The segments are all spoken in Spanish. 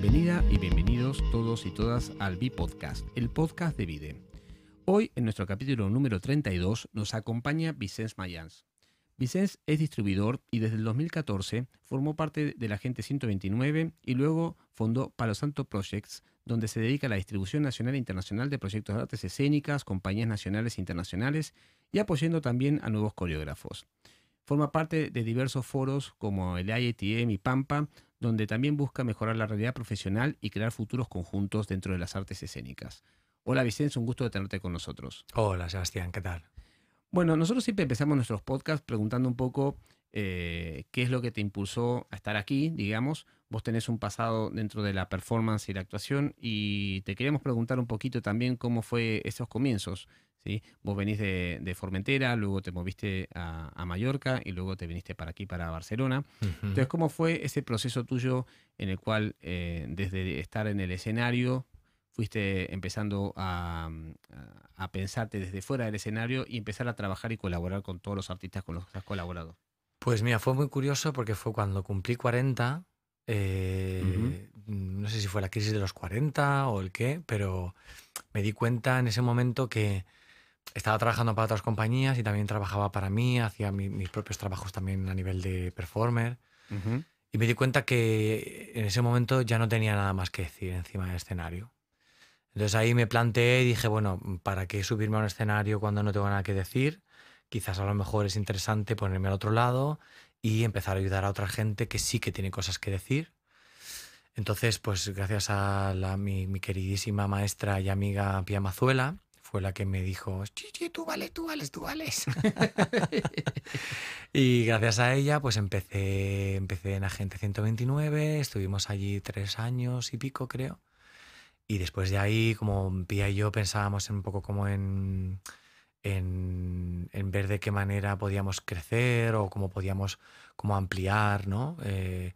Bienvenida y bienvenidos todos y todas al B-Podcast, el podcast de Vide. Hoy, en nuestro capítulo número 32, nos acompaña Vicens Mayans. Vicens es distribuidor y desde el 2014 formó parte de la Gente 129 y luego fundó Palo Santo Projects, donde se dedica a la distribución nacional e internacional de proyectos de artes escénicas, compañías nacionales e internacionales y apoyando también a nuevos coreógrafos. Forma parte de diversos foros como el IATM y Pampa, donde también busca mejorar la realidad profesional y crear futuros conjuntos dentro de las artes escénicas. Hola Vicente, un gusto de tenerte con nosotros. Hola Sebastián, ¿qué tal? Bueno, nosotros siempre empezamos nuestros podcasts preguntando un poco eh, qué es lo que te impulsó a estar aquí, digamos. Vos tenés un pasado dentro de la performance y la actuación y te queríamos preguntar un poquito también cómo fue esos comienzos. ¿Sí? Vos venís de, Formentera, luego te moviste a, Mallorca y luego te viniste para aquí, para Barcelona. Entonces, ¿cómo fue ese proceso tuyo en el cual eh, desde estar en el escenario fuiste empezando a, a, pensarte desde fuera del escenario y empezar a trabajar y colaborar con todos los artistas con los que has colaborado? Pues mira, fue muy curioso porque fue cuando cumplí 40, eh, no sé si fue la crisis de los 40 o el qué, pero me di cuenta en ese momento que estaba trabajando para otras compañías y también trabajaba para mí, hacía mis propios trabajos también a nivel de performer. Y me di cuenta que en ese momento ya no tenía nada más que decir encima del escenario. Entonces ahí me planteé y dije, bueno, ¿para qué subirme a un escenario cuando no tengo nada que decir? Quizás a lo mejor es interesante ponerme al otro lado y empezar a ayudar a otra gente que sí que tiene cosas que decir. Entonces, pues gracias a la, mi, mi, queridísima maestra y amiga Pia Mazuela, fue la que me dijo, Chichi, tú vales, tú vales, tú vales. y gracias a ella, pues empecé, empecé en Agente 129, estuvimos allí tres años y pico, creo. Y después de ahí, como Pia y yo pensábamos un poco como en, en, en, ver de qué manera podíamos crecer o cómo podíamos como ampliar, ¿no? Eh,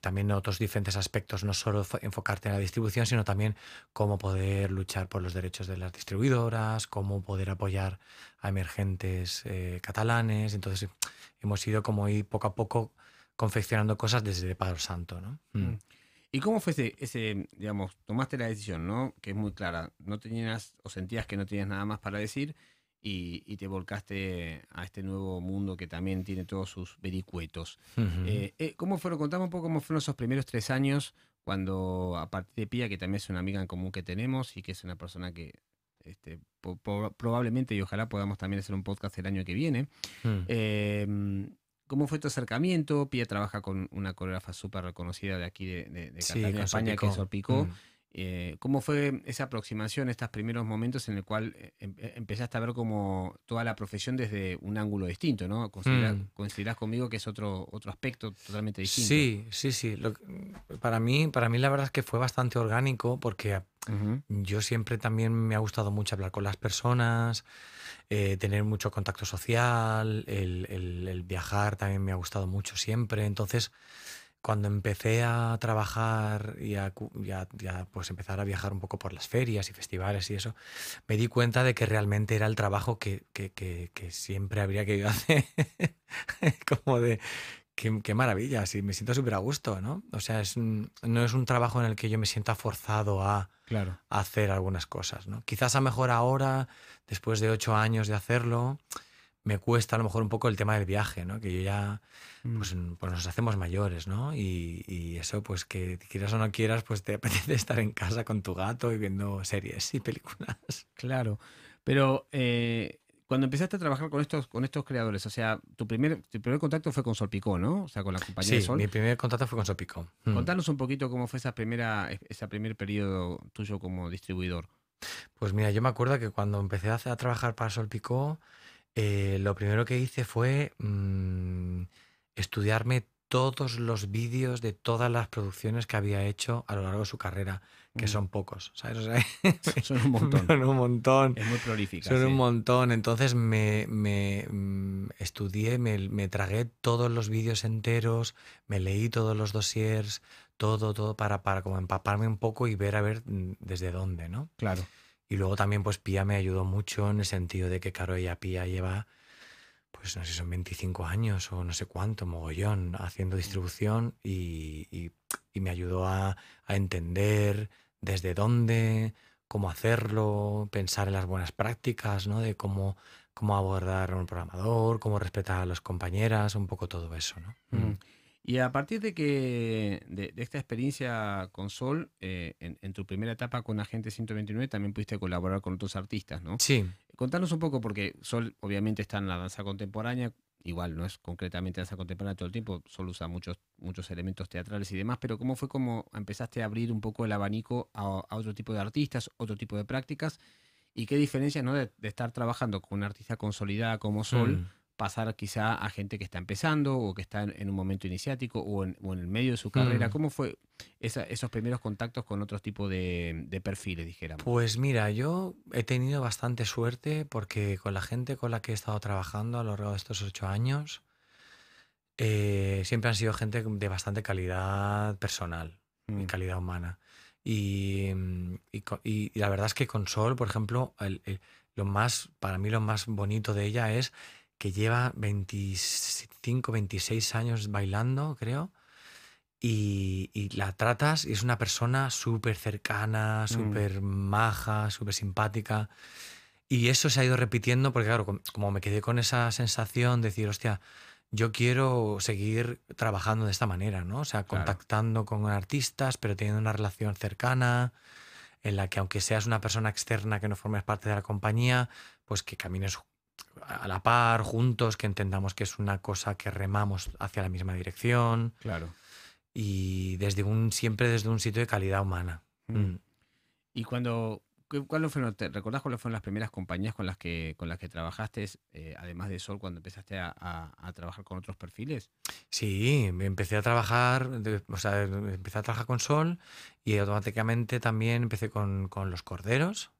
también otros diferentes aspectos, no solo enfocarte en la distribución, sino también cómo poder luchar por los derechos de las distribuidoras, cómo poder apoyar a emergentes eh, catalanes. Entonces hemos ido como ir poco a poco confeccionando cosas desde Padre Santo. ¿no? Mm. Mm. ¿Y cómo fue ese, ese, digamos, tomaste la decisión, ¿no? Que es muy clara, no tenías o sentías que no tenías nada más para decir y, te volcaste a este nuevo mundo que también tiene todos sus vericuetos. Eh, eh, ¿Cómo fueron? Contame un poco cómo fueron esos primeros tres años cuando, a partir de Pía, que también es una amiga en común que tenemos y que es una persona que este, probablemente y ojalá podamos también hacer un podcast el año que viene. Hmm. Em, ¿Cómo fue tu acercamiento? Pía trabaja con una coreógrafa súper reconocida de aquí de, de, Cataluña, España, que es Sorpicó. Hmm. Eh, ¿Cómo fue esa aproximación, estos primeros momentos en el cual eh, em, eh, empezaste a ver como toda la profesión desde un ángulo distinto, ¿no? Mm. ¿Coincidirás, conmigo que es otro, otro aspecto totalmente distinto? Sí, sí, sí. para, mí, para mí la verdad es que fue bastante orgánico porque yo siempre también me ha gustado mucho hablar con las personas, tener mucho contacto social, el, el viajar también me ha gustado mucho siempre. Entonces cuando empecé a trabajar y a, pues empezar a viajar un poco por las ferias y festivales y eso, me di cuenta de que realmente era el trabajo que, siempre habría querido hacer. Como de, qué, maravilla, sí, me siento súper a gusto, ¿no? O sea, es, no es un trabajo en el que yo me sienta forzado a, claro. a hacer algunas cosas, ¿no? Quizás a mejor ahora, después de ocho años de hacerlo, me cuesta a lo mejor un poco el tema del viaje, ¿no? Que yo ya, pues, mm. pues nos hacemos mayores, ¿no? Y, eso, pues que quieras o no quieras, pues te apetece estar en casa con tu gato y viendo series y películas. Claro, pero eh, cuando empezaste a trabajar con estos, con estos creadores, o sea, tu primer, tu primer contacto fue con Solpicó, ¿no? O sea, con la compañía de Sol. mi primer contacto fue con Solpicó. Mm. Contanos un poquito cómo fue esa primera, ese primer periodo tuyo como distribuidor. Pues mira, yo me acuerdo que cuando empecé a, a trabajar para Solpicó, eh, lo primero que hice fue mm, estudiarme todos los vídeos de todas las producciones que había hecho a lo largo de su carrera, que mm. son pocos, ¿sabes? son un montón. son un montón. Es muy prolífica. Son un montón. Entonces me, me mm, estudié, me, me, tragué todos los vídeos enteros, me leí todos los dossiers, todo, todo, para, para como empaparme un poco y ver a ver desde dónde, ¿no? Claro. Y luego también pues Pía me ayudó mucho en el sentido de que, claro, ella Pía lleva, pues no sé, son 25 años o no sé cuánto, mogollón, haciendo distribución y, y me ayudó a, a entender desde dónde, cómo hacerlo, pensar en las buenas prácticas, ¿no? De cómo, cómo abordar a un programador, cómo respetar a las compañeras, un poco todo eso, ¿no? Mm. Y a partir de que de, esta experiencia con Sol, eh, en, tu primera etapa con Agente 129 también pudiste colaborar con otros artistas, ¿no? Sí. Contanos un poco, porque Sol obviamente está en la danza contemporánea, igual no es concretamente danza contemporánea todo el tiempo, solo usa muchos, muchos elementos teatrales y demás, pero ¿cómo fue como empezaste a abrir un poco el abanico a, otro tipo de artistas, otro tipo de prácticas? ¿Y qué diferencia ¿no? de, estar trabajando con una artista consolidada como Sol? Mm pasar quizá a gente que está empezando o que está en, un momento iniciático o en, el medio de su carrera? Mm. ¿Cómo fue esos primeros contactos con otro tipo de, perfiles, dijéramos? Pues mira, yo he tenido bastante suerte porque con la gente con la que he estado trabajando a lo largo de estos ocho años, eh, siempre han sido gente de bastante calidad personal y mm. calidad humana. Y, y, la verdad es que con Sol, por ejemplo, lo más, para mí lo más bonito de ella es que lleva 25, 26 años bailando, creo. Y, la tratas y es una persona súper cercana, mm. súper maja, súper simpática. Y eso se ha ido repitiendo porque, claro, como me quedé con esa sensación de decir, hostia, yo quiero seguir trabajando de esta manera, ¿no? O sea, contactando con artistas, pero teniendo una relación cercana, en la que aunque seas una persona externa que no formes parte de la compañía, pues que camines a la par, juntos, que entendamos que es una cosa que remamos hacia la misma dirección. Claro. Y desde un, siempre desde un sitio de calidad humana. Mm. Mm. Y cuando, ¿cuáles fueron, te recordás cuáles fueron las primeras compañías con las que, con las que trabajaste, eh, además de Sol, cuando empezaste a, trabajar con otros perfiles? Sí, empecé a trabajar, o sea, empecé a trabajar con Sol y automáticamente también empecé con, Los Corderos.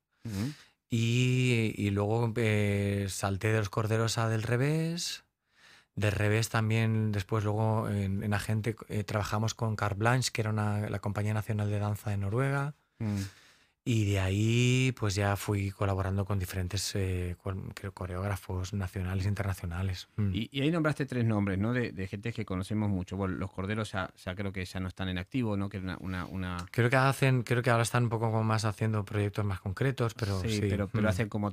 Y, luego eh, salté de los corderos a del revés. Del revés también, después luego en, Agente eh, trabajamos con Car Blanche, que era la compañía nacional de danza de Noruega. Mm. Y de ahí pues ya fui colaborando con diferentes eh, coreógrafos nacionales e internacionales. Mm. Y, ahí nombraste tres nombres, ¿no? De, gente que conocemos mucho. Bueno, los corderos ya, creo que ya no están en activo, ¿no? Que una, una, Creo que hacen, creo que ahora están un poco más haciendo proyectos más concretos, pero sí. pero, pero mm. hacen como,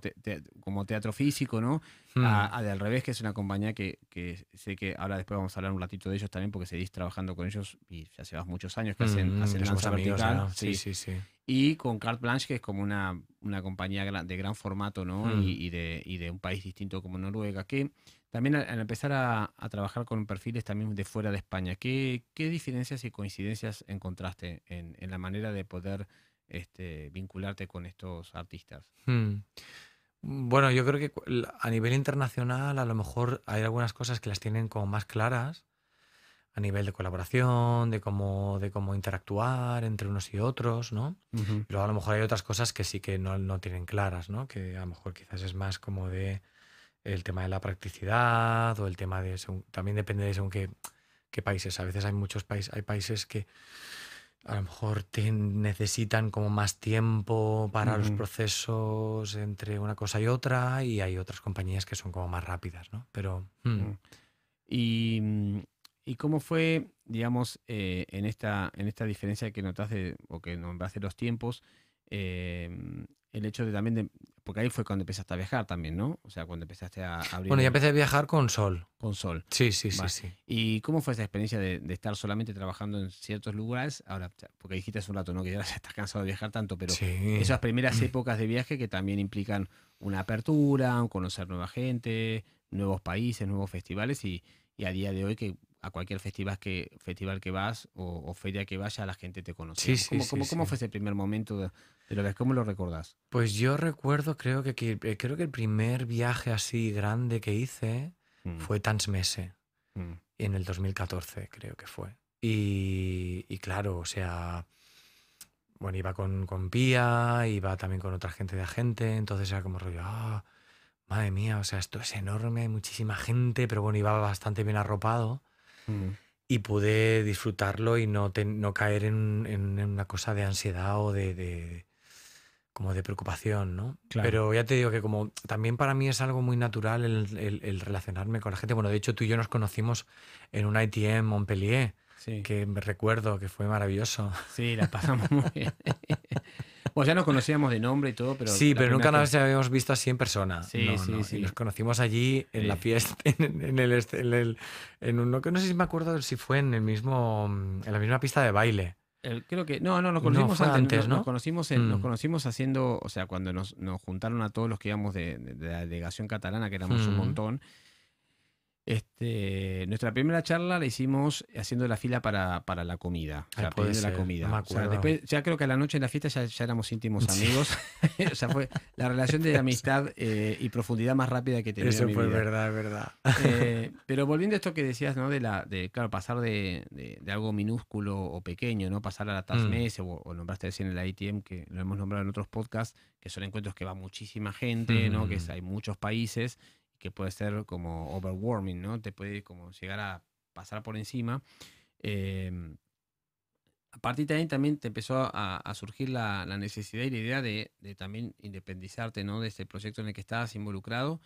como teatro físico, ¿no? Mm. A, de al revés, que es una compañía que, que, sé que ahora después vamos a hablar un ratito de ellos también, porque seguís trabajando con ellos y ya llevas muchos años que hacen, hacen danza vertical. Sí, sí, sí y con Carte Blanche, que es como una, una compañía de gran formato, ¿no? Mm. Y, de, y, de, un país distinto como Noruega, que también al, empezar a, a, trabajar con perfiles también de fuera de España, ¿qué, qué diferencias y coincidencias encontraste en, en la manera de poder este, vincularte con estos artistas? Hmm. Bueno, yo creo que a nivel internacional a lo mejor hay algunas cosas que las tienen como más claras a nivel de colaboración, de cómo, de cómo interactuar entre unos y otros, ¿no? Pero a lo mejor hay otras cosas que sí que no, no, tienen claras, ¿no? Que a lo mejor quizás es más como de el tema de la practicidad o el tema de... también depende de según qué, qué países. A veces hay muchos países, hay países que a lo mejor necesitan como más tiempo para los procesos entre una cosa y otra y hay otras compañías que son como más rápidas, ¿no? Pero... Hmm. Y mm, ¿Y cómo fue, digamos, eh, en, esta, en esta diferencia que notaste o que nombraste los tiempos, em, el hecho de también de, porque ahí fue cuando empezaste a viajar también, ¿no? O sea, cuando empezaste a abrir... Bueno, ya empecé a viajar con Sol. Con Sol. Sí, sí, sí, sí. ¿Y cómo fue esa experiencia de, estar solamente trabajando en ciertos lugares? Ahora, porque dijiste hace un rato, ¿no? Que ya estás cansado de viajar tanto, pero esas primeras épocas de viaje que también implican una apertura, conocer nueva gente, nuevos países, nuevos festivales y, y a día de hoy que a cualquier festival que, festival que vas o, feria que vaya, la gente te conoce. ¿Cómo, fue ese primer momento de, que ¿Cómo lo recordás? Pues yo recuerdo, creo que, eh, creo que el primer viaje así grande que hice mm. fue Tansmese, mm. en el 2014 creo que fue. Y, claro, o sea, bueno, iba con, con Pía, iba también con otra gente de agente, entonces era como rollo, ah, madre mía, o sea, esto es enorme, muchísima gente, pero bueno, iba bastante bien arropado. Y pude disfrutarlo y no, no caer en, una cosa de ansiedad o de, como de preocupación, ¿no? Pero ya te digo que como también para mí es algo muy natural el, relacionarme con la gente. Bueno, de hecho tú y yo nos conocimos en un ITM Montpellier. que me recuerdo que fue maravilloso. Sí, la pasamos muy bien. Pues ya nos conocíamos de nombre y todo, pero. Sí, pero nunca nos habíamos visto así en persona. Sí, sí, sí. Y nos conocimos allí en la fiesta, en, el, en el. En un, no, sé si me acuerdo si fue en el mismo. En la misma pista de baile. creo que. No, no, nos conocimos antes, ¿no? Nos conocimos, nos mm. conocimos haciendo. O sea, cuando nos, nos, juntaron a todos los que íbamos de, la delegación catalana, que éramos un mm. montón este, nuestra primera charla la hicimos haciendo la fila para, para la comida. O sea, la comida. después, ya creo que a la noche en la fiesta ya, ya éramos íntimos amigos. o sea, fue la relación de amistad eh, y profundidad más rápida que tenía. Eso fue verdad, verdad. Eh, pero volviendo a esto que decías, ¿no? De la, de, claro, pasar de, de, algo minúsculo o pequeño, ¿no? Pasar a la TASMES mm. o, nombraste recién el ITM, que lo hemos nombrado en otros podcasts, que son encuentros que va muchísima gente, ¿no? Que hay muchos países que puede ser como overwarming, ¿no? Te puede como llegar a pasar por encima. Em, a partir de ahí también te empezó a, surgir la, necesidad y la idea de, también independizarte ¿no? de este proyecto en el que estabas involucrado.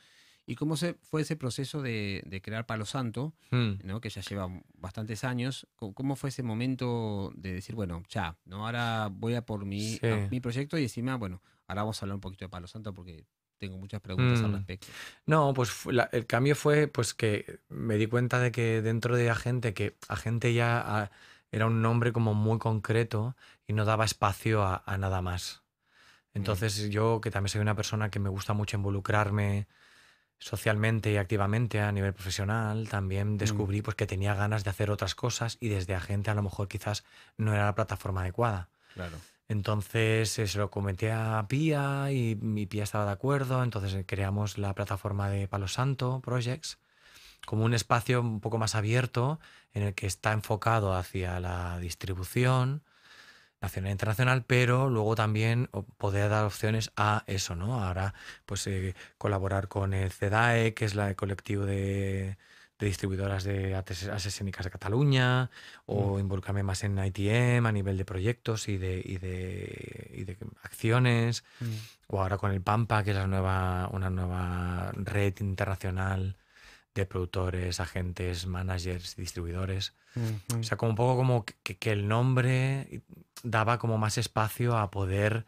¿Y cómo se, fue ese proceso de, crear Palo Santo, hmm. ¿no? que ya lleva bastantes años? ¿Cómo, fue ese momento de decir, bueno, ya, ¿no? ahora voy a por mi, mi proyecto y encima, bueno, ahora vamos a hablar un poquito de Palo Santo porque tengo muchas preguntas al mm. respecto. No, pues el cambio fue pues que me di cuenta de que dentro de Agente, que Agente ya ah, era un nombre como muy concreto y no daba espacio a, nada más. Entonces yo, que también soy una persona que me gusta mucho involucrarme socialmente y activamente a nivel profesional, también mm. descubrí pues, que tenía ganas de hacer otras cosas y desde Agente a lo mejor quizás no era la plataforma adecuada. Claro. Entonces eh, se lo comenté a Pia y mi Pia estaba de acuerdo, entonces eh, creamos la plataforma de Palo Santo Projects como un espacio un poco más abierto en el que está enfocado hacia la distribución nacional e internacional, pero luego también poder dar opciones a eso, ¿no? Ahora, pues eh, colaborar con el CEDAE, que es el colectivo de de distribuidoras de artes escénicas de Cataluña o mm. involucrarme más en ITM a nivel de proyectos y de, y de, acciones mm. o ahora con el Pampa que es la nueva, una nueva red internacional de productores, agentes, managers, distribuidores. Mm, o sea, como un poco como que, que, el nombre daba como más espacio a poder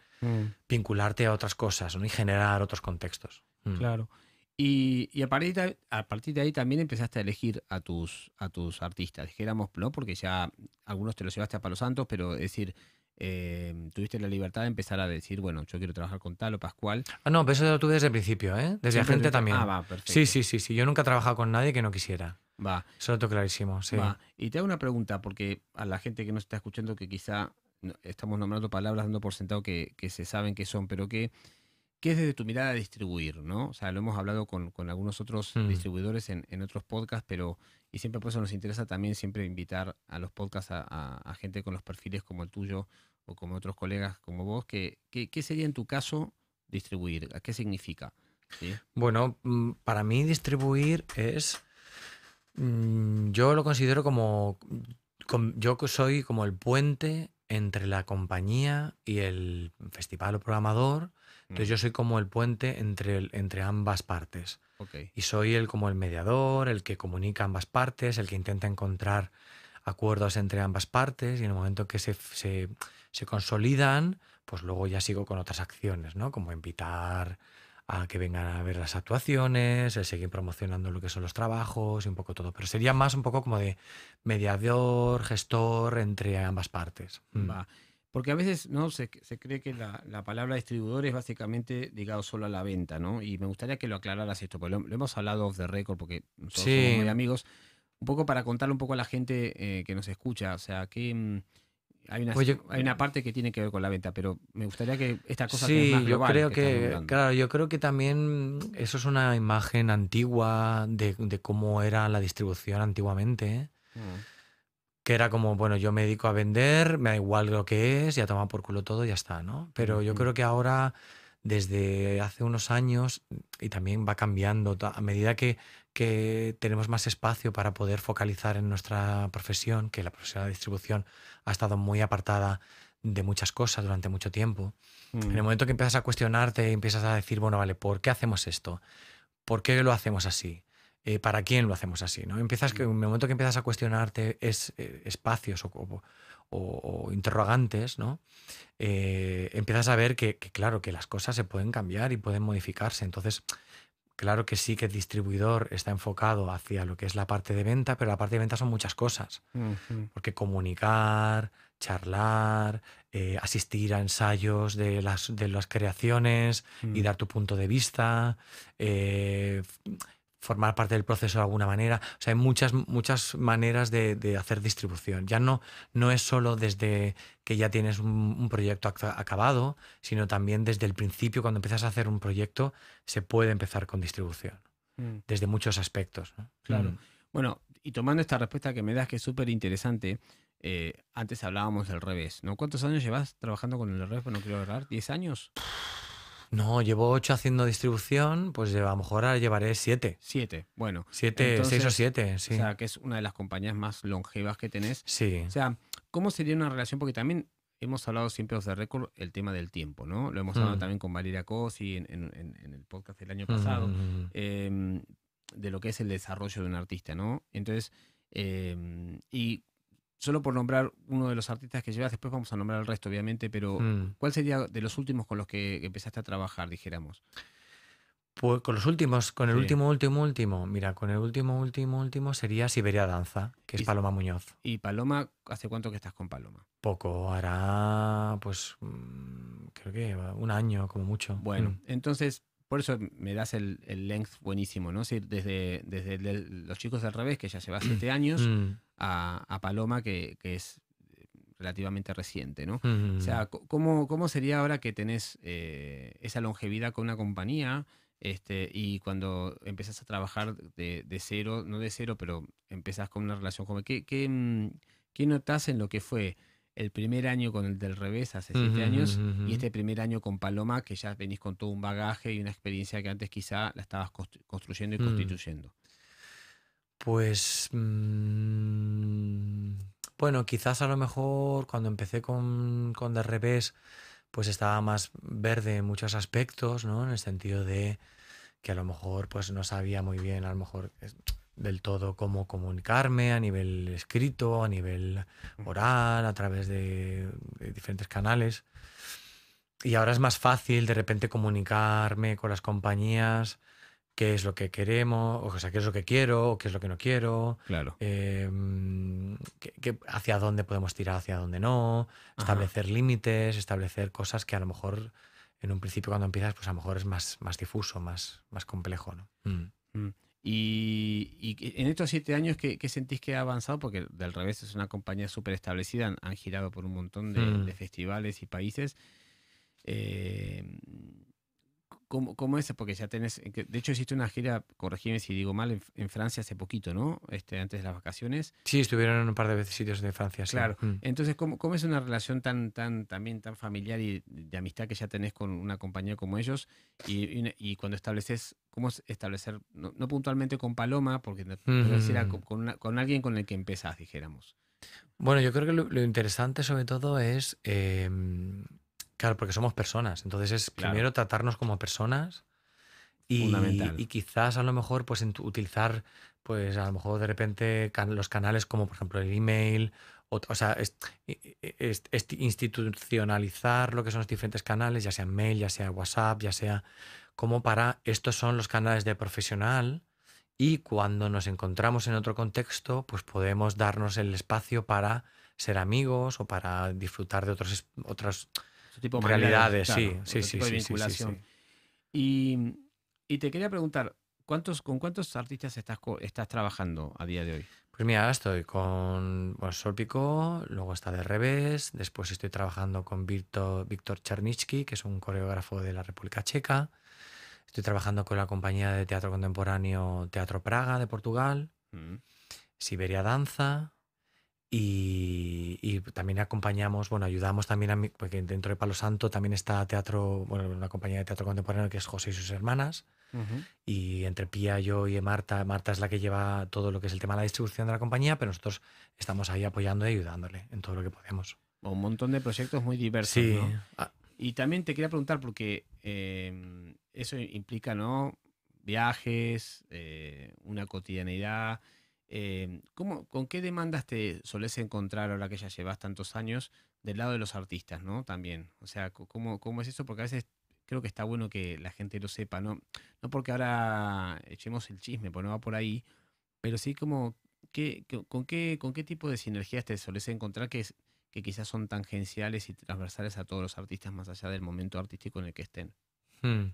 vincularte a otras cosas ¿no? y generar otros contextos. Claro. Y, a, partir de, a, partir de, ahí también empezaste a elegir a tus, a tus artistas, dijéramos, ¿no? Porque ya algunos te los llevaste a Palo Santos, pero es decir, eh, tuviste la libertad de empezar a decir, bueno, yo quiero trabajar con tal o Pascual. Ah, no, pero eso lo tuve desde el principio, ¿eh? Desde la gente también. Ah, va, perfecto. Sí, sí, sí, sí. Yo nunca he trabajado con nadie que no quisiera. Va. Eso lo tengo clarísimo, sí. Va. Y te hago una pregunta, porque a la gente que nos está escuchando, que quizá estamos nombrando palabras dando por sentado que, que se saben qué son, pero que ¿Qué es desde tu mirada distribuir? ¿no? O sea, lo hemos hablado con, algunos otros mm. distribuidores en, otros podcasts, pero y siempre por eso nos interesa también siempre invitar a los podcasts a, gente con los perfiles como el tuyo o como otros colegas como vos. ¿Qué sería en tu caso distribuir? ¿Qué significa? Bueno, mm, para mí distribuir es... Mm, yo lo considero como... Yo soy como el puente entre la compañía y el festival o programador entonces yo soy como el puente entre, entre ambas partes. Y soy el como el mediador, el que comunica ambas partes, el que intenta encontrar acuerdos entre ambas partes y en el momento que se, se, se consolidan, pues luego ya sigo con otras acciones, ¿no? Como invitar a que vengan a ver las actuaciones, el seguir promocionando lo que son los trabajos y un poco todo. Pero sería más un poco como de mediador, gestor entre ambas partes. Mm. Porque a veces no se, se cree que la, la, palabra distribuidor es básicamente ligado solo a la venta, ¿no? Y me gustaría que lo aclararas esto, porque lo, hemos hablado off the record, porque nosotros somos muy amigos, un poco para contarle un poco a la gente eh, que nos escucha, o sea, que mm, hay una, hay una parte que tiene que ver con la venta, pero me gustaría que esta cosa sí, más yo creo que, claro, yo creo que también eso es una imagen antigua de, de cómo era la distribución antiguamente. Mm que era como, bueno, yo me dedico a vender, me da igual lo que es, ya toma por culo todo y ya está, ¿no? Pero yo creo que ahora, desde hace unos años, y también va cambiando, a medida que, que tenemos más espacio para poder focalizar en nuestra profesión, que la profesión de distribución ha estado muy apartada de muchas cosas durante mucho tiempo. En el mm. momento que empiezas a cuestionarte, empiezas a decir, bueno, vale, ¿por qué hacemos esto? ¿Por qué lo hacemos así? Eh, ¿para quién lo hacemos así? ¿no? Empiezas que, en el momento que empiezas a cuestionarte es, eh, espacios o, interrogantes, ¿no? Eh, empiezas a ver que, claro, que las cosas se pueden cambiar y pueden modificarse. Entonces, claro que sí que el distribuidor está enfocado hacia lo que es la parte de venta, pero la parte de venta son muchas cosas. Porque comunicar, charlar, eh, asistir a ensayos de las, de las creaciones y mm. dar tu punto de vista, eh, formar parte del proceso de alguna manera. O sea, hay muchas, muchas maneras de, hacer distribución. Ya no, no es solo desde que ya tienes un, proyecto acabado, sino también desde el principio, cuando empiezas a hacer un proyecto, se puede empezar con distribución, mm. desde muchos aspectos. Claro. Mm. Bueno, y tomando esta respuesta que me das, que es súper interesante, eh, antes hablábamos del revés, ¿no? ¿Cuántos años llevas trabajando con el revés? No quiero hablar, ¿10 años? No, llevo ocho haciendo distribución, pues a lo mejor ahora llevaré siete. Siete, bueno. Siete, seis o siete, sí. O sea, que es una de las compañías más longevas que tenés. Sí. O sea, ¿cómo sería una relación? Porque también hemos hablado siempre de récord el tema del tiempo, ¿no? Lo hemos hablado mm. también con Valeria Cosi en, en, el podcast del año pasado, em, de lo que es el desarrollo de un artista, ¿no? Entonces, em, y solo por nombrar uno de los artistas que llevas, después vamos a nombrar el resto, obviamente, pero mm. ¿cuál sería de los últimos con los que empezaste a trabajar, dijéramos? Pues con los últimos, con el último, último, último. Mira, con el último, último, último sería Siberia Danza, que es Paloma Muñoz. ¿Y Paloma, hace cuánto que estás con Paloma? Poco, hará pues mm, creo que un año como mucho. Bueno, mm. entonces por eso me das el, length buenísimo, ¿no? desde, desde los chicos del revés, que ya lleva siete años, mm. a, Paloma, que, es relativamente reciente, ¿no? O sea, ¿cómo, ¿cómo, sería ahora que tenés eh, esa longevidad con una compañía este, y cuando empezás a trabajar de, cero, no de cero, pero empezás con una relación joven? ¿Qué, qué, mm, qué notas en lo que fue el primer año con el del revés hace siete años y este primer año con Paloma, que ya venís con todo un bagaje y una experiencia que antes quizá la estabas construyendo y mm. constituyendo? Pues mm, bueno, quizás a lo mejor cuando empecé con, con del revés, pues estaba más verde en muchos aspectos, ¿no? En el sentido de que a lo mejor pues no sabía muy bien, a lo mejor del todo cómo comunicarme a nivel escrito, a nivel oral, a través de, diferentes canales. Y ahora es más fácil de repente comunicarme con las compañías qué es lo que queremos, o sea, qué es lo que quiero, o qué es lo que no quiero. Claro. Em, hacia dónde podemos tirar, hacia dónde no. Establecer límites, establecer cosas que a lo mejor en un principio cuando empiezas, pues a lo mejor es más, más difuso, más, más complejo, ¿no? Mm. Mm. Y, en estos siete años, ¿qué, sentís que ha avanzado? Porque del revés es una compañía súper establecida, han, girado por un montón de, mm. festivales y países. Eh, ¿Cómo, ¿Cómo, es? Porque ya tenés. De hecho, hiciste una gira, corregime si digo mal, en, Francia hace poquito, ¿no? Este, antes de las vacaciones. Sí, estuvieron en un par de veces sitios de Francia. Claro. Mm. Entonces, ¿cómo, ¿cómo, es una relación tan, tan, también tan familiar y de amistad que ya tenés con una compañía como ellos? Y, y, cuando estableces, ¿cómo es establecer, no, puntualmente con Paloma, porque no, con, con, alguien con el que empezás, dijéramos? Bueno, yo creo que lo, interesante sobre todo es. Em, Claro, porque somos personas. Entonces es primero tratarnos como personas y, y, quizás a lo mejor pues utilizar pues a lo mejor de repente los canales como por ejemplo el email o, o sea institucionalizar lo que son los diferentes canales ya sea mail ya sea WhatsApp ya sea como para estos son los canales de profesional y cuando nos encontramos en otro contexto pues podemos darnos el espacio para ser amigos o para disfrutar de otros otros tipo de realidades, sí, sí, sí, sí, vinculación. Y, y, te quería preguntar, ¿cuántos, ¿con cuántos artistas estás, estás trabajando a día de hoy? Pues mira, ahora estoy con bueno, Solpico, luego está de revés, después estoy trabajando con Víctor, Víctor que es un coreógrafo de la República Checa. Estoy trabajando con la compañía de teatro contemporáneo Teatro Praga de Portugal, mm. Siberia Danza, y, también acompañamos, bueno, ayudamos también a porque dentro de Palo Santo también está teatro, bueno, una compañía de teatro contemporáneo que es José y sus hermanas. Y entre Pía, yo y Marta, Marta es la que lleva todo lo que es el tema de la distribución de la compañía, pero nosotros estamos ahí apoyando y ayudándole en todo lo que podemos. Un montón de proyectos muy diversos. Sí. Ah. Y también te quería preguntar, porque em, eso implica, ¿no? viajes, una cotidianidad. ¿Con qué demandas te solés encontrar ahora que ya llevas tantos años del lado de los artistas, ¿no? También. O sea, ¿cómo, cómo es eso? Porque a veces creo que está bueno que la gente lo sepa, ¿no? No porque ahora echemos el chisme, porque no va por ahí, pero sí como ¿qué, con, qué, ¿con qué tipo de sinergias te solés encontrar que, que quizás son tangenciales y transversales a todos los artistas más allá del momento artístico en el que estén? Hmm.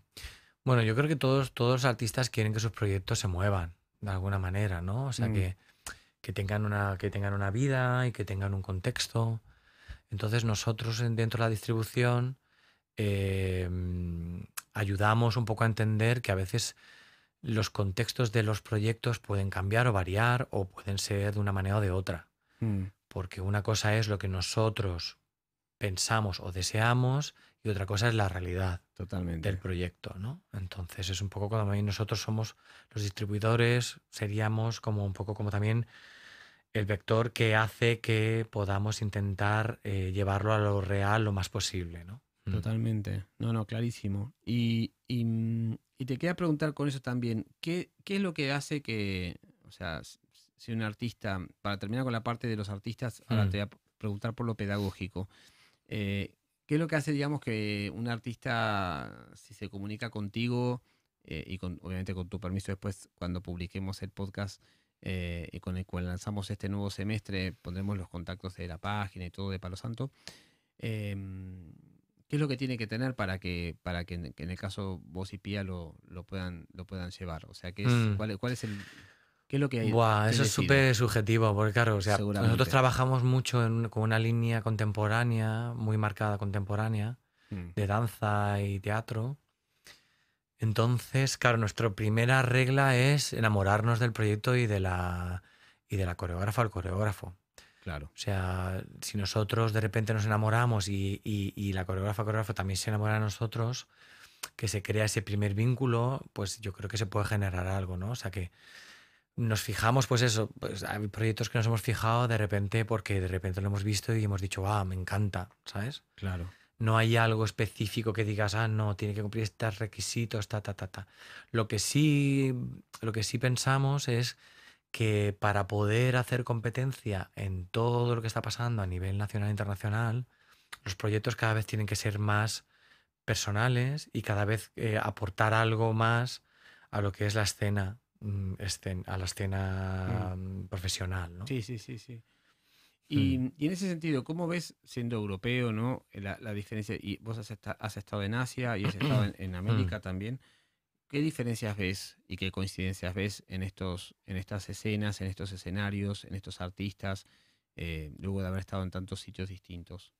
Bueno, yo creo que todos, todos los artistas quieren que sus proyectos se muevan de alguna manera, ¿no? O sea, mm. que, que, tengan una, que tengan una vida y que tengan un contexto. Entonces nosotros dentro de la distribución em, ayudamos un poco a entender que a veces los contextos de los proyectos pueden cambiar o variar o pueden ser de una manera o de otra. Mm. Porque una cosa es lo que nosotros pensamos o deseamos y otra cosa es la realidad Totalmente. del proyecto, ¿no? Entonces es un poco como nosotros somos los distribuidores, seríamos como un poco como también el vector que hace que podamos intentar eh, llevarlo a lo real lo más posible, ¿no? Mm. Totalmente. No, no, clarísimo. Y, mm, y, te quería preguntar con eso también, ¿qué, ¿qué, es lo que hace que, o sea, si un artista, para terminar con la parte de los artistas, ahora mm. te voy a preguntar por lo pedagógico. Eh, ¿Qué es lo que hace, digamos, que un artista, si se comunica contigo, eh, y con, obviamente con tu permiso después, cuando publiquemos el podcast eh, y con el cual lanzamos este nuevo semestre, pondremos los contactos de la página y todo de Palo Santo. Em, ¿Qué es lo que tiene que tener para que, para que, en, el caso vos y Pía lo, lo, puedan, lo puedan llevar? O sea, ¿qué es, mm. cuál, cuál, es el, ¿qué es lo que hay? Buah, eso es súper subjetivo, porque claro, o sea, nosotros trabajamos mucho con una línea contemporánea, muy marcada contemporánea, mm. de danza y teatro. Entonces, claro, nuestra primera regla es enamorarnos del proyecto y de la, y de la coreógrafa o el coreógrafo. Claro. O sea, si nosotros de repente nos enamoramos y, y, la coreógrafa coreógrafo también se enamora de nosotros, que se crea ese primer vínculo, pues yo creo que se puede generar algo, ¿no? O sea que nos fijamos, pues eso, pues hay proyectos que nos hemos fijado de repente porque de repente lo hemos visto y hemos dicho, ah, me encanta, ¿sabes? Claro. No hay algo específico que digas, ah, no, tiene que cumplir estos requisitos, ta, ta, ta, ta. Lo que sí, lo que sí pensamos es que para poder hacer competencia en todo lo que está pasando a nivel nacional e internacional, los proyectos cada vez tienen que ser más personales y cada vez eh, aportar algo más a lo que es la escena, a la escena mm. profesional. ¿no? Sí, sí, sí, sí. Y, mm. y, en ese sentido, ¿cómo ves, siendo europeo, ¿no? la, la diferencia? Y vos has, has, estado en Asia y has estado en, América también. ¿Qué diferencias ves y qué coincidencias ves en, estos, en estas escenas, en estos escenarios, en estos artistas, eh, luego de haber estado en tantos sitios distintos?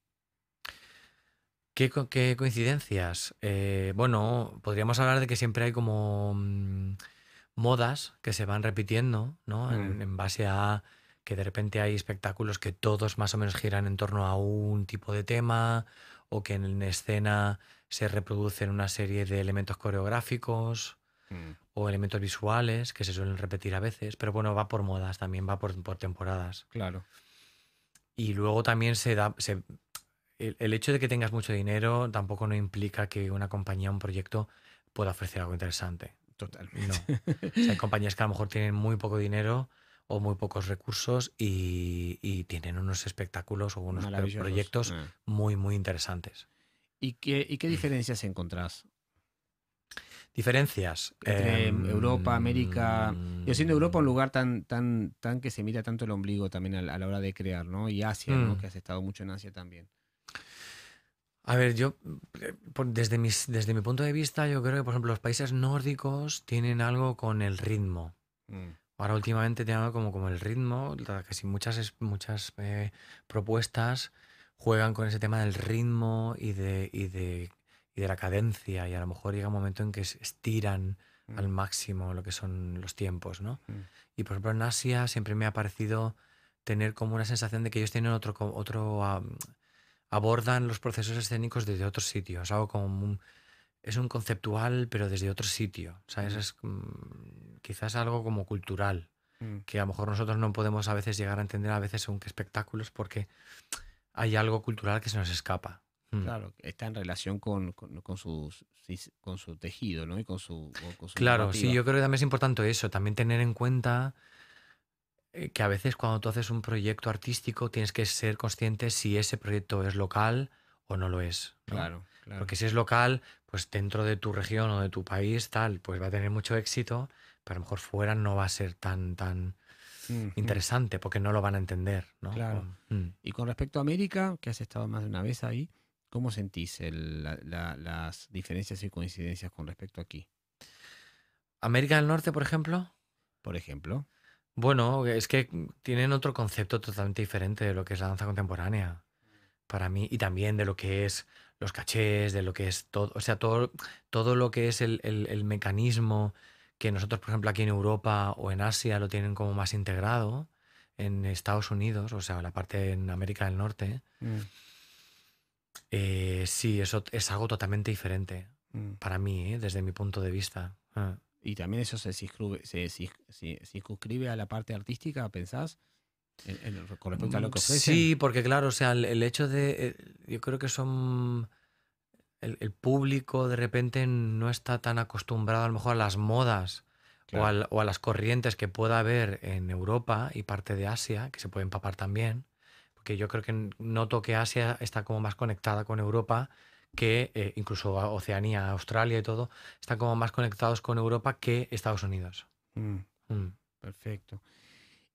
¿Qué, qué coincidencias? Eh, bueno, podríamos hablar de que siempre hay como mm, modas que se van repitiendo, ¿no? En, mm. en, base a que de repente hay espectáculos que todos más o menos giran en torno a un tipo de tema o que en escena se reproducen una serie de elementos coreográficos mm. o elementos visuales que se suelen repetir a veces, pero bueno, va por modas también, va por, temporadas. Claro. Y luego también se da... el, hecho de que tengas mucho dinero tampoco no implica que una compañía, un proyecto pueda ofrecer algo interesante. Totalmente. hay compañías que a lo mejor tienen muy poco dinero o muy pocos recursos y, tienen unos espectáculos o unos proyectos eh. muy, muy interesantes. ¿Y qué, y qué diferencias encontrás? Diferencias. Entre Europa, América. Yo siendo Europa un lugar tan, tan, tan que se mira tanto el ombligo también a la, hora de crear, ¿no? Y Asia, ¿no? Mm. Que has estado mucho en Asia también. A ver, yo, eh, desde, mis, desde mi punto de vista, yo creo que, por ejemplo, los países nórdicos tienen algo con el ritmo. Mm. Ahora últimamente tienen algo como, como el ritmo, casi muchas, muchas eh, propuestas juegan con ese tema del ritmo y de, y de, y de la cadencia y a lo mejor llega un momento en que estiran mm. al máximo lo que son los tiempos, ¿no? Mm. Y por ejemplo en Asia siempre me ha parecido tener como una sensación de que ellos tienen otro, otro abordan los procesos escénicos desde otro sitio, es algo como un, es un conceptual pero desde otro sitio, ¿sabes? Mm. Es quizás algo como cultural, que a lo mejor nosotros no podemos a veces llegar a entender a veces según qué espectáculos porque hay algo cultural que se nos escapa. Mm. Claro, está en relación con, con, con sus- con su tejido, ¿no? Y con su, con su Claro, sí, narrativa. yo creo que también es importante eso, también tener en cuenta que a veces cuando tú haces un proyecto artístico tienes que ser consciente si ese proyecto es local o no lo es. ¿no? Claro, claro. Porque si es local, pues dentro de tu región o de tu país, tal, pues va a tener mucho éxito, pero a lo mejor fuera no va a ser tan, tan interesante porque no lo van a entender, ¿no? Claro. Mm. Y con respecto a América, que has estado más de una vez ahí, ¿cómo sentís el- la- la- las diferencias y coincidencias con respecto aquí? América del Norte, por ejemplo, Por ejemplo. Bueno, es que tienen otro concepto totalmente diferente de lo que es la danza contemporánea, para mí, y también de lo que es los cachés, de lo que es todo, o sea, todo, todo lo que es el, el- el mecanismo que nosotros, por ejemplo, aquí en Europa o en Asia lo tienen como más integrado, en Estados Unidos, o sea, la parte en América del Norte, Mm, eh, sí, eso es algo totalmente diferente mm. para mí, ¿eh? desde mi punto de vista. Ah. Y también eso se, circunscribe- se, ci- se circunscribe a la parte artística, ¿pensás? En- en- con respecto a lo que ofrecen. Sí, porque claro, o sea, el, el hecho de. eh, Yo creo que son. El, el público de repente no está tan acostumbrado a lo mejor a las modas o, Claro. al- o a las corrientes que pueda haber en Europa y parte de Asia, que se puede empapar también. Porque yo creo que noto que Asia está como más conectada con Europa que eh, incluso Oceanía, Australia y todo, están como más conectados con Europa que Estados Unidos. Mm, Mm. perfecto.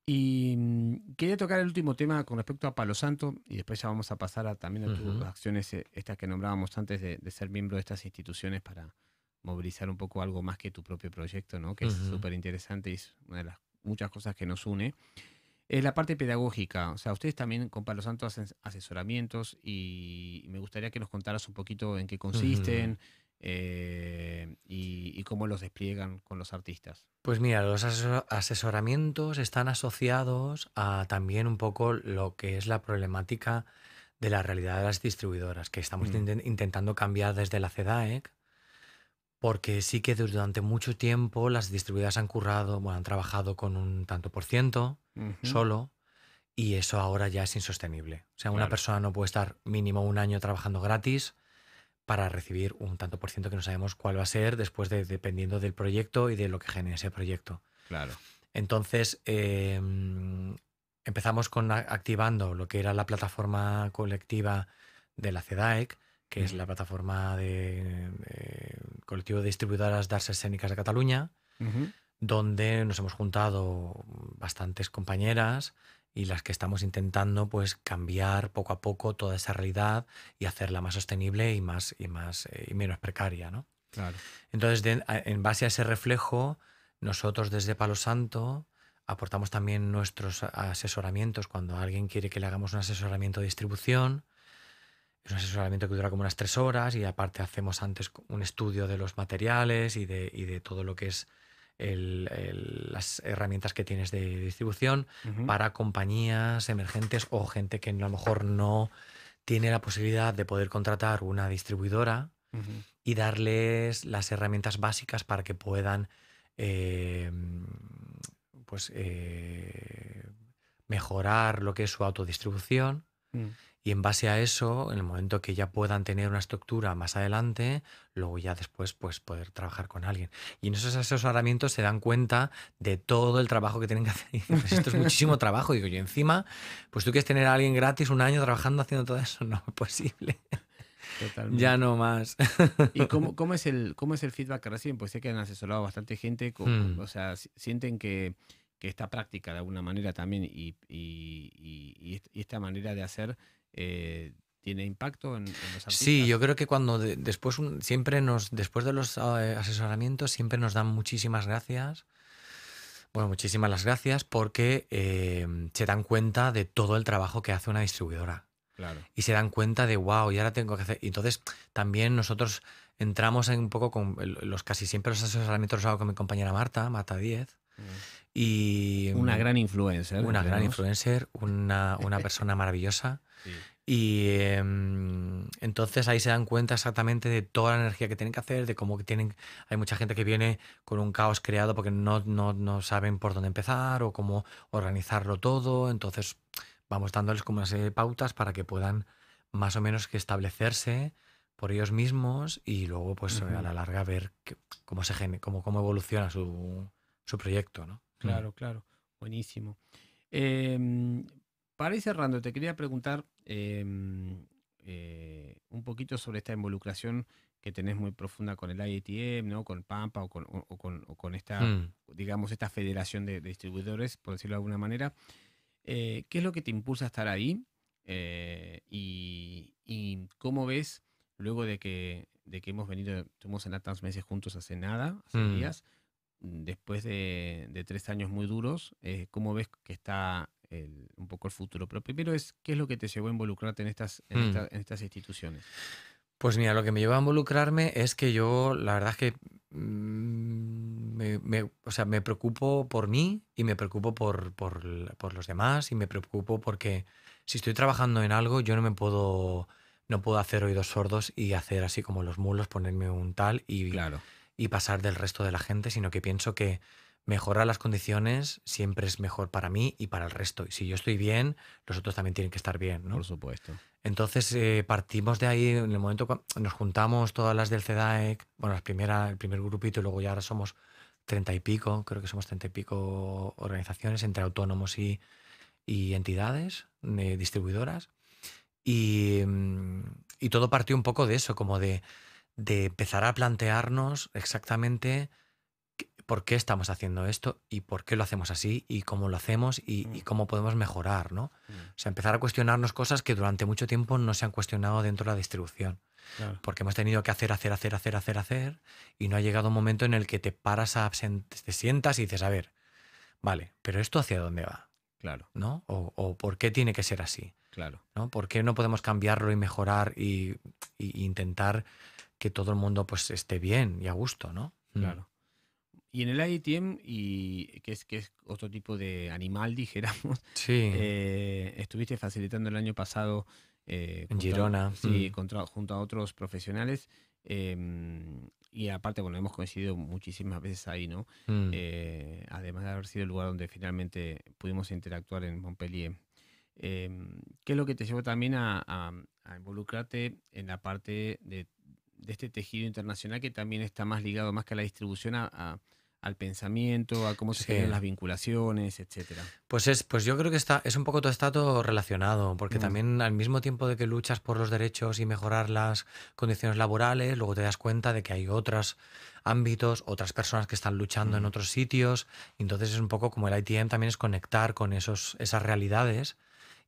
Y mm, quería tocar el último tema con respecto a Palo Santo y después ya vamos a pasar a, también a tus Ujú. acciones, eh, estas que nombrábamos antes de, de ser miembro de estas instituciones para movilizar un poco algo más que tu propio proyecto, ¿no? que es Ujú. súper interesante y es una de las muchas cosas que nos une. Es la parte pedagógica, o sea, ustedes también con Palo Santo hacen asesoramientos y me gustaría que nos contaras un poquito en qué consisten eh, y, y cómo los despliegan con los artistas. Pues mira, los asesor- asesoramientos están asociados a también un poco lo que es la problemática de la realidad de las distribuidoras, que estamos Mm. inten- intentando cambiar desde la CEDAEC, porque sí que durante mucho tiempo las distribuidoras han currado, bueno, han trabajado con un tanto por ciento solo, y eso ahora ya es insostenible. O sea, una persona no puede estar mínimo un año trabajando gratis para recibir un tanto por ciento que no sabemos cuál va a ser después de dependiendo del proyecto y de lo que genere ese proyecto. Claro. Entonces, eh, empezamos con activando lo que era la plataforma colectiva de la CEDAEC, que es la plataforma de, de colectivo de distribuidoras de artes escénicas de Cataluña, donde nos hemos juntado bastantes compañeras y las que estamos intentando pues cambiar poco a poco toda esa realidad y hacerla más sostenible y más y más eh, y menos precaria, ¿no? Claro. Entonces, de- en base a ese reflejo, nosotros desde Palo Santo aportamos también nuestros asesoramientos cuando alguien quiere que le hagamos un asesoramiento de distribución. Un asesoramiento que dura como unas tres horas y aparte hacemos antes un estudio de los materiales y de, y de todo lo que es el- el- las herramientas que tienes de distribución para compañías emergentes o gente que a lo mejor no tiene la posibilidad de poder contratar una distribuidora y darles las herramientas básicas para que puedan eh, pues eh, mejorar lo que es su autodistribución. Mm. Y en base a eso, en el momento que ya puedan tener una estructura más adelante, luego ya después pues poder trabajar con alguien. Y en esos asesoramientos se dan cuenta de todo el trabajo que tienen que hacer. "Pues esto es muchísimo trabajo. Digo, y encima, pues tú quieres tener a alguien gratis un año trabajando haciendo todo eso. No es posible. Totalmente. Ya no más. ¿Y cómo, cómo, es el, cómo es el feedback que reciben? Pues sé que han asesorado a bastante gente, co- Hmm. o sea, si- sienten que, que esta práctica de alguna manera también y, y- y- y esta manera de hacer eh, tiene impacto en, en los artistas. Sí, yo creo que cuando de- después un- siempre nos, después de los eh, asesoramientos, siempre nos dan muchísimas gracias. Bueno, muchísimas las gracias porque eh, se dan cuenta de todo el trabajo que hace una distribuidora. Claro. Y se dan cuenta de, wow, y ahora tengo que hacer. Y entonces también nosotros entramos en un poco con los casi siempre los asesoramientos los hago con mi compañera Marta, Marta 10. Y Una gran influencer. una gran influencer, una, una persona maravillosa. Sí. Y em, entonces ahí se dan cuenta exactamente de toda la energía que tienen que hacer, de cómo que tienen. Hay mucha gente que viene con un caos creado porque no, no, no saben por dónde empezar o cómo organizarlo todo. Entonces vamos dándoles como unas serie de pautas para que puedan más o menos que establecerse por ellos mismos y luego pues a la larga ver cómo se cómo, cómo evoluciona su, su proyecto, ¿no? Claro, claro. Buenísimo. Em, para ir cerrando, te quería preguntar em, eh, un poquito sobre esta involucración que tenés muy profunda con el IATM, ¿no? con Pampa o con, con, esta, mm. digamos, esta federación de, distribuidores, por decirlo de alguna manera. Eh, ¿Qué es lo que te impulsa a estar ahí? Eh, y, cómo ves, luego de que, de que hemos venido, estuvimos en tantos meses juntos hace nada, hace mm. días, después de, tres años muy duros, eh, ¿cómo ves que está un poco el futuro? Pero primero es, ¿qué es lo que te llevó a involucrarte en estas, en, mm. estas instituciones? Pues mira, lo que me llevó a involucrarme es que yo, la verdad es que mm, me, o sea, me preocupo por mí y me preocupo por, por, los demás y me preocupo porque si estoy trabajando en algo, yo no me puedo, no puedo hacer oídos sordos y hacer así como los mulos, ponerme un tal y, claro y pasar del resto de la gente, sino que pienso que mejorar las condiciones siempre es mejor para mí y para el resto. Y si yo estoy bien, los otros también tienen que estar bien, ¿no? Por supuesto. Entonces eh, partimos de ahí, en el momento cuando nos juntamos todas las del CEDAEC, bueno, las primera, el primer grupito y luego ya ahora somos treinta y pico, creo que somos treinta y pico organizaciones entre autónomos y, y entidades de distribuidoras. Y, mm, y todo partió un poco de eso, como de de empezar a plantearnos exactamente por qué estamos haciendo esto y por qué lo hacemos así y cómo lo hacemos y, mm. cómo podemos mejorar, ¿no? Mm. O sea, empezar a cuestionarnos cosas que durante mucho tiempo no se han cuestionado dentro de la distribución. Porque hemos tenido que hacer, hacer, hacer, hacer, hacer, hacer y no ha llegado un momento en el que te paras, a, te sientas y dices, a ver, vale, pero esto hacia dónde va. Claro. ¿No? O, o por qué tiene que ser así. Claro. ¿No? ¿Por qué no podemos cambiarlo y mejorar y, y intentar que todo el mundo pues esté bien y a gusto, ¿no? Mm. Claro. Y en el IATM, y, que, es, que es otro tipo de animal, dijéramos, sí. Eh, estuviste facilitando el año pasado eh, en Girona. Sí, mm. junto a otros profesionales. Em, y aparte, bueno, hemos coincidido muchísimas veces ahí, ¿no? Mm. Eh, además de haber sido el lugar donde finalmente pudimos interactuar en Montpellier. Em, ¿Qué es lo que te llevó también a, a involucrarte en la parte de de este tejido internacional que también está más ligado más que a la distribución a, al pensamiento, a cómo se generan las vinculaciones, etcétera. Pues es, pues yo creo que está, es un poco todo está todo relacionado, porque mm. también al mismo tiempo de que luchas por los derechos y mejorar las condiciones laborales, luego te das cuenta de que hay otros ámbitos, otras personas que están luchando en mm. otros sitios. Entonces es un poco como el ITM también es conectar con esos, esas realidades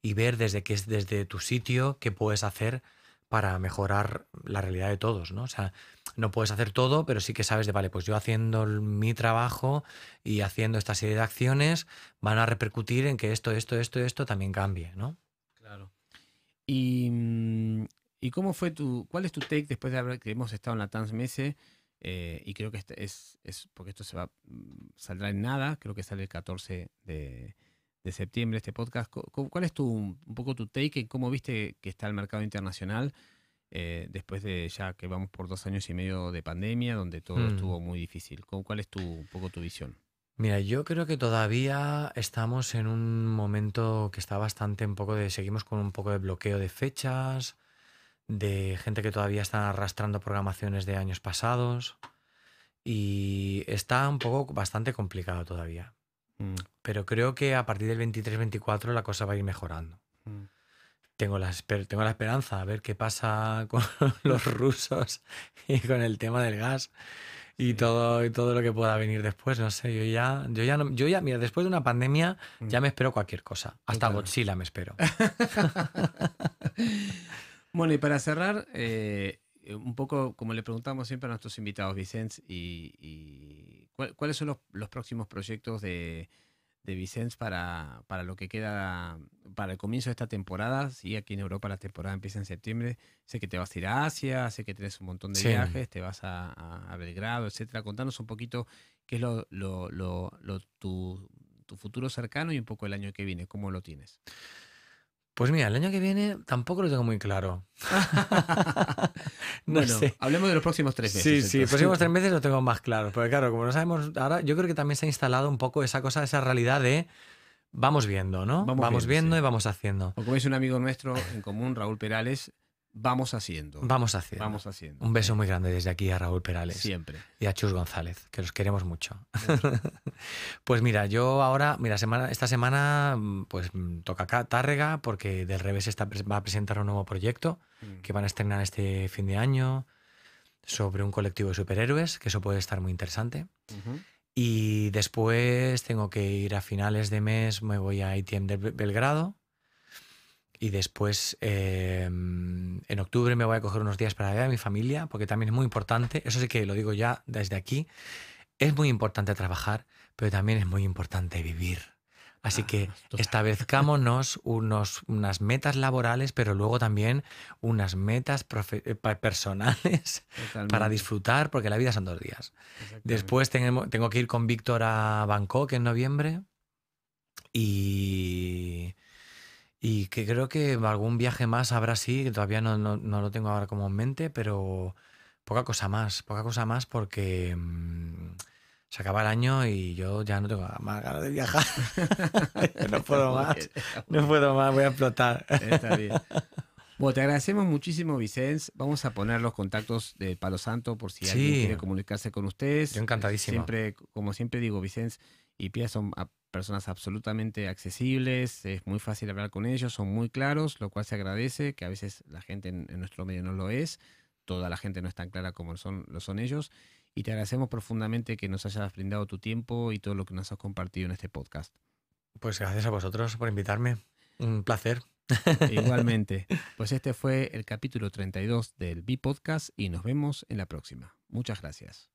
y ver desde que es desde tu sitio qué puedes hacer para mejorar la realidad de todos, ¿no? O sea, no puedes hacer todo, pero sí que sabes de, vale, pues yo haciendo mi trabajo y haciendo esta serie de acciones van a repercutir en que esto, esto, esto, esto también cambie, ¿no? Claro. Y, mm, ¿y cómo fue tu, cuál es tu take después de haber que hemos estado en la Transmese? Eh, y creo que este es, es, porque esto se va, mm, saldrá en nada, creo que sale el 14 de, de septiembre este podcast. ¿Cuál es tu, un poco tu take en cómo viste que está el mercado internacional eh, después de ya que vamos por dos años y medio de pandemia, donde todo hmm. estuvo muy difícil? ¿Cuál es tu, un poco tu visión? Mira, yo creo que todavía estamos en un momento que está bastante un poco de, seguimos con un poco de bloqueo de fechas, de gente que todavía está arrastrando programaciones de años pasados y está un poco bastante complicado todavía. Mm. Pero creo que a partir del 23-24 la cosa va a ir mejorando. Mm. Tengo, la, tengo la esperanza a ver qué pasa con los rusos y con el tema del gas y todo y todo lo que pueda venir después no sé yo ya yo ya yo ya mira después de una pandemia ya mm. me espero cualquier cosa hasta Godzilla me espero bueno y para cerrar eh, un poco como le preguntamos siempre a nuestros invitados Vicente y ¿Cuáles son los, próximos proyectos de, de para, para, lo que queda, para el comienzo de esta temporada? Sí, aquí en Europa la temporada empieza en septiembre. Sé que te vas a ir a Asia, sé que tienes un montón de viajes, te vas a, Belgrado, etcétera. Contanos un poquito qué es lo, tu, tu futuro cercano y un poco el año que viene, cómo lo tienes. Pues mira, el año que viene tampoco lo tengo muy claro. no sé. Hablemos de los próximos tres meses. Sí, sí, los próximos tres meses lo tengo más claro. Porque claro, como no sabemos, ahora yo creo que también se ha instalado un poco esa cosa, esa realidad de vamos viendo, ¿no? Vamos, viendo, y vamos haciendo. O como es un amigo nuestro en común, Raúl Perales, vamos haciendo. Vamos haciendo. Vamos haciendo. Un beso muy grande desde aquí a Raúl Perales. Siempre. Y a Chus González, que los queremos mucho. pues mira, yo ahora, mira, semana, esta semana mm, pues mm, toca acá Tárrega porque del revés está, va a presentar un nuevo proyecto mm. que van a estrenar este fin de año sobre un colectivo de superhéroes, que eso puede estar muy interesante. Y después tengo que ir a finales de mes, me voy a ITM de Belgrado. Y después em, en octubre me voy a coger unos días para ver a mi familia, porque también es muy importante, eso sí que lo digo ya desde aquí, es muy importante trabajar, pero también es muy importante vivir. Así que ah, establezcámonos unos, unas metas laborales, pero luego también unas metas eh, personales para disfrutar, porque la vida son dos días. Después tengo, tengo que ir con Víctor a Bangkok en noviembre y, y que creo que algún viaje más habrá sí, que todavía no, no, no, lo tengo ahora como en mente, pero poca cosa más, poca cosa más porque... Mm, se acaba el año y yo ya no tengo más ganas de viajar. no puedo más. No puedo más, voy a explotar. Está bien. Bueno, te agradecemos muchísimo, Vicens. Vamos a poner los contactos de Palo Santo por si alguien quiere comunicarse con ustedes. Yo encantadísimo. Siempre, como siempre digo, Vicens y Pia son personas absolutamente accesibles, es muy fácil hablar con ellos, son muy claros, lo cual se agradece, que a veces la gente en, en nuestro medio no lo es, toda la gente no es tan clara como son, lo son ellos y te agradecemos profundamente que nos hayas brindado tu tiempo y todo lo que nos has compartido en este podcast. Pues gracias a vosotros por invitarme. Un placer. Igualmente. Pues este fue el capítulo 32 del B-Podcast y nos vemos en la próxima. Muchas gracias.